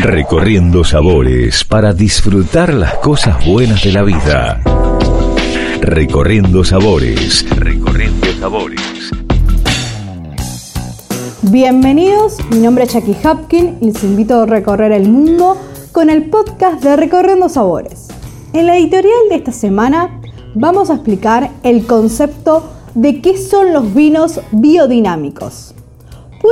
Recorriendo sabores para disfrutar las cosas buenas de la vida. Recorriendo sabores. Recorriendo sabores. Bienvenidos, mi nombre es Jackie Hopkin y les invito a recorrer el mundo con el podcast de Recorriendo Sabores. En la editorial de esta semana vamos a explicar el concepto de qué son los vinos biodinámicos.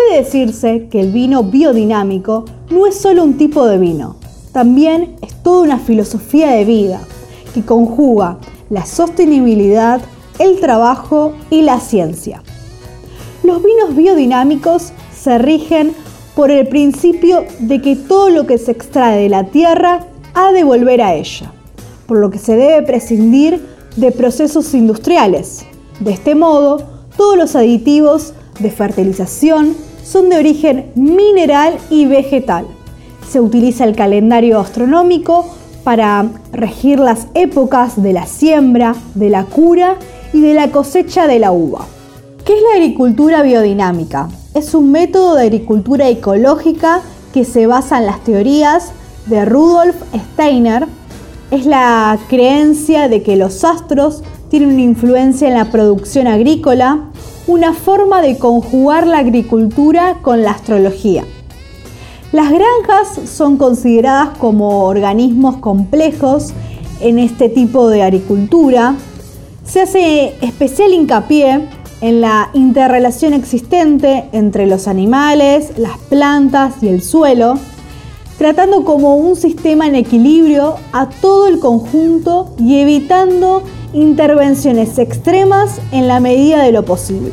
Puede decirse que el vino biodinámico no es solo un tipo de vino, también es toda una filosofía de vida que conjuga la sostenibilidad, el trabajo y la ciencia. Los vinos biodinámicos se rigen por el principio de que todo lo que se extrae de la tierra ha de volver a ella, por lo que se debe prescindir de procesos industriales. De este modo, todos los aditivos de fertilización son de origen mineral y vegetal. Se utiliza el calendario astronómico para regir las épocas de la siembra, de la cura y de la cosecha de la uva. ¿Qué es la agricultura biodinámica? Es un método de agricultura ecológica que se basa en las teorías de Rudolf Steiner. Es la creencia de que los astros tienen una influencia en la producción agrícola, una forma de conjugar la agricultura con la astrología. Las granjas son consideradas como organismos complejos en este tipo de agricultura. Se hace especial hincapié en la interrelación existente entre los animales, las plantas y el suelo, tratando como un sistema en equilibrio a todo el conjunto y evitando intervenciones extremas en la medida de lo posible.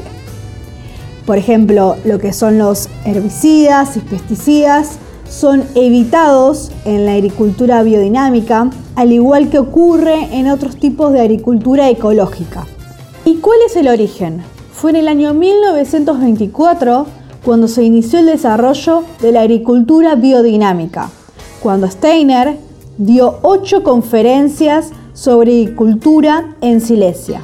Por ejemplo, lo que son los herbicidas y pesticidas son evitados en la agricultura biodinámica, al igual que ocurre en otros tipos de agricultura ecológica. ¿Y cuál es el origen? Fue en el año 1924 cuando se inició el desarrollo de la agricultura biodinámica, cuando Steiner dio ocho conferencias sobre agricultura en Silesia.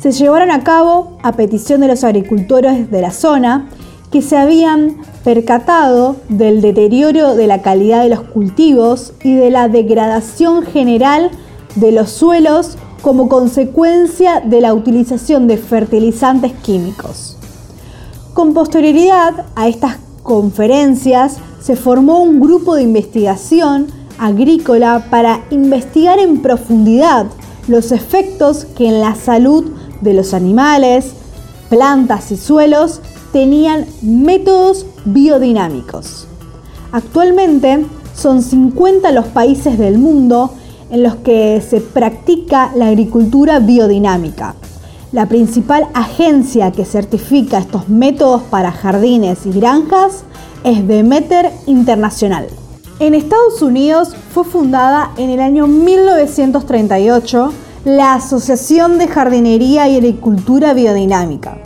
Se llevaron a cabo a petición de los agricultores de la zona que se habían percatado del deterioro de la calidad de los cultivos y de la degradación general de los suelos como consecuencia de la utilización de fertilizantes químicos. Con posterioridad a estas conferencias se formó un grupo de investigación agrícola para investigar en profundidad los efectos que en la salud de los animales, plantas y suelos tenían métodos biodinámicos. Actualmente son 50 los países del mundo en los que se practica la agricultura biodinámica. La principal agencia que certifica estos métodos para jardines y granjas es Demeter Internacional. En Estados Unidos fue fundada en el año 1938 la Asociación de Jardinería y Agricultura Biodinámica,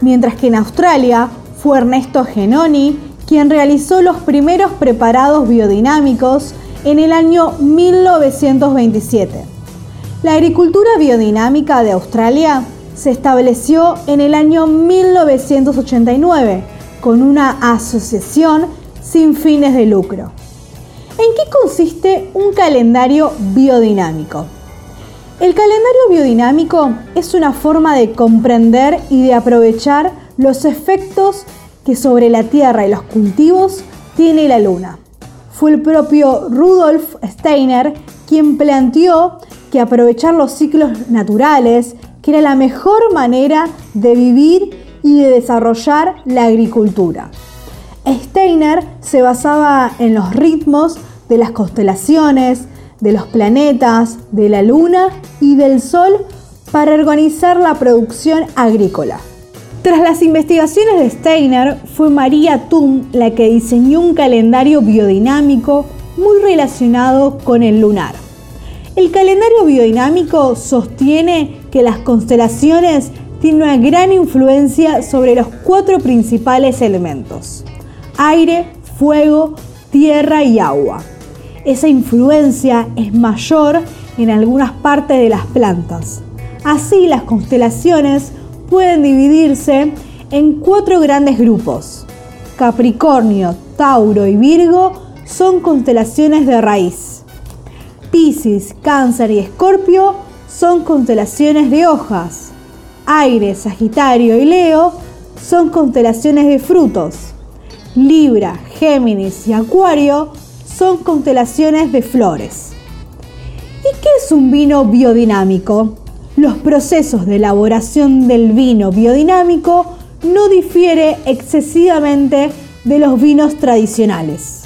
mientras que en Australia fue Ernesto Genoni quien realizó los primeros preparados biodinámicos en el año 1927. La agricultura biodinámica de Australia se estableció en el año 1989 con una asociación sin fines de lucro. ¿En qué consiste un calendario biodinámico? El calendario biodinámico es una forma de comprender y de aprovechar los efectos que sobre la tierra y los cultivos tiene la luna. Fue el propio Rudolf Steiner quien planteó que aprovechar los ciclos naturales, que era la mejor manera de vivir y de desarrollar la agricultura. Steiner se basaba en los ritmos de las constelaciones, de los planetas, de la luna y del sol para organizar la producción agrícola. Tras las investigaciones de Steiner, fue María Thun la que diseñó un calendario biodinámico muy relacionado con el lunar. El calendario biodinámico sostiene que las constelaciones tienen una gran influencia sobre los cuatro principales elementos aire, fuego, tierra y agua. Esa influencia es mayor en algunas partes de las plantas. Así las constelaciones pueden dividirse en cuatro grandes grupos. Capricornio, Tauro y Virgo son constelaciones de raíz. Piscis, Cáncer y Escorpio son constelaciones de hojas. Aire, Sagitario y Leo son constelaciones de frutos. Libra, Géminis y Acuario son constelaciones de flores. ¿Y qué es un vino biodinámico? Los procesos de elaboración del vino biodinámico no difiere excesivamente de los vinos tradicionales.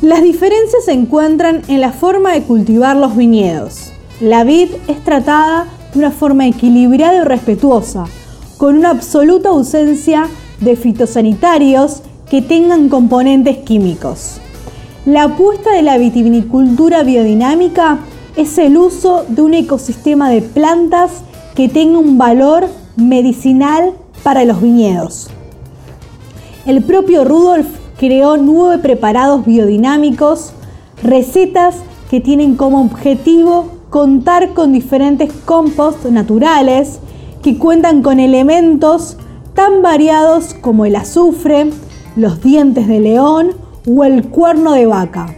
Las diferencias se encuentran en la forma de cultivar los viñedos. La vid es tratada de una forma equilibrada y respetuosa, con una absoluta ausencia de fitosanitarios que tengan componentes químicos. La apuesta de la vitivinicultura biodinámica es el uso de un ecosistema de plantas que tenga un valor medicinal para los viñedos. El propio Rudolf creó nueve preparados biodinámicos, recetas que tienen como objetivo contar con diferentes compost naturales que cuentan con elementos tan variados como el azufre, los dientes de león o el cuerno de vaca.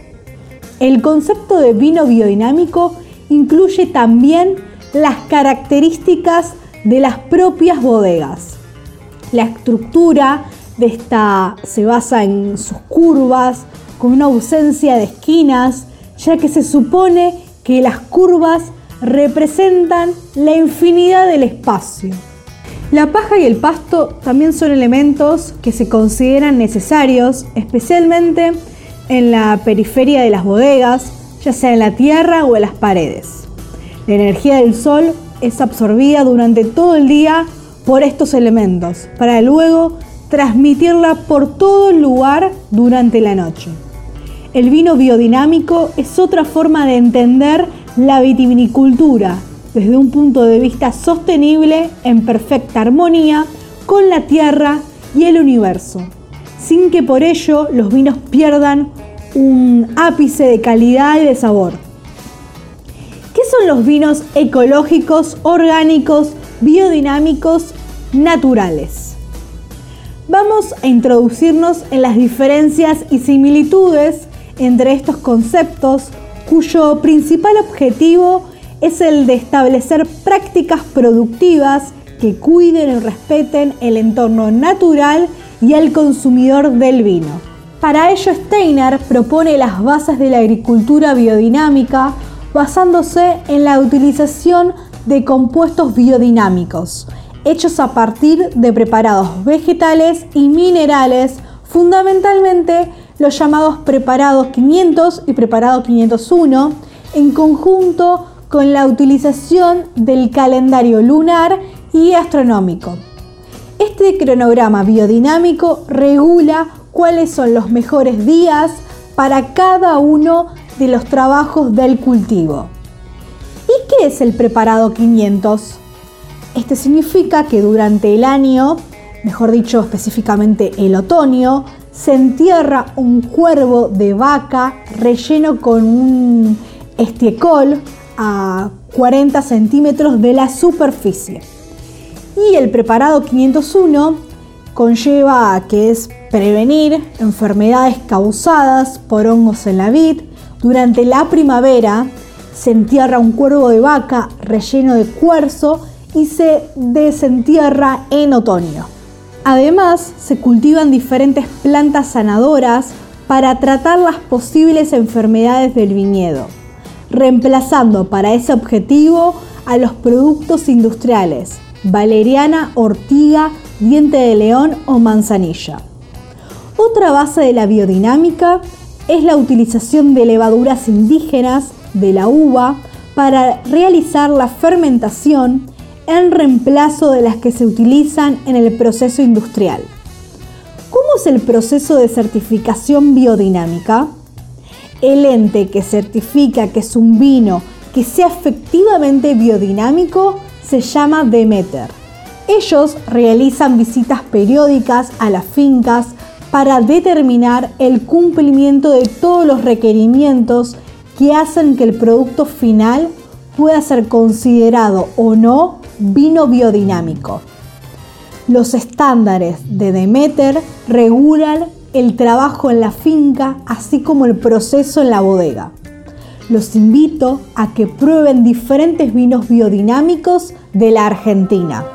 El concepto de vino biodinámico incluye también las características de las propias bodegas. La estructura de esta se basa en sus curvas, con una ausencia de esquinas, ya que se supone que las curvas representan la infinidad del espacio. La paja y el pasto también son elementos que se consideran necesarios, especialmente en la periferia de las bodegas, ya sea en la tierra o en las paredes. La energía del sol es absorbida durante todo el día por estos elementos, para luego transmitirla por todo el lugar durante la noche. El vino biodinámico es otra forma de entender la vitivinicultura desde un punto de vista sostenible en perfecta armonía con la tierra y el universo, sin que por ello los vinos pierdan un ápice de calidad y de sabor. ¿Qué son los vinos ecológicos, orgánicos, biodinámicos, naturales? Vamos a introducirnos en las diferencias y similitudes entre estos conceptos cuyo principal objetivo es el de establecer prácticas productivas que cuiden y respeten el entorno natural y al consumidor del vino. Para ello, Steiner propone las bases de la agricultura biodinámica basándose en la utilización de compuestos biodinámicos, hechos a partir de preparados vegetales y minerales, fundamentalmente los llamados preparados 500 y preparado 501, en conjunto con la utilización del calendario lunar y astronómico. Este cronograma biodinámico regula cuáles son los mejores días para cada uno de los trabajos del cultivo. ¿Y qué es el preparado 500? Este significa que durante el año, mejor dicho específicamente el otoño, se entierra un cuervo de vaca relleno con un estiecol a 40 centímetros de la superficie. Y el preparado 501 conlleva que es prevenir enfermedades causadas por hongos en la vid. Durante la primavera se entierra un cuervo de vaca relleno de cuarzo y se desentierra en otoño. Además, se cultivan diferentes plantas sanadoras para tratar las posibles enfermedades del viñedo, reemplazando para ese objetivo a los productos industriales, valeriana, ortiga, diente de león o manzanilla. Otra base de la biodinámica es la utilización de levaduras indígenas de la uva para realizar la fermentación en reemplazo de las que se utilizan en el proceso industrial. ¿Cómo es el proceso de certificación biodinámica? El ente que certifica que es un vino que sea efectivamente biodinámico se llama Demeter. Ellos realizan visitas periódicas a las fincas para determinar el cumplimiento de todos los requerimientos que hacen que el producto final pueda ser considerado o no vino biodinámico. Los estándares de Demeter regulan el trabajo en la finca, así como el proceso en la bodega. Los invito a que prueben diferentes vinos biodinámicos de la Argentina.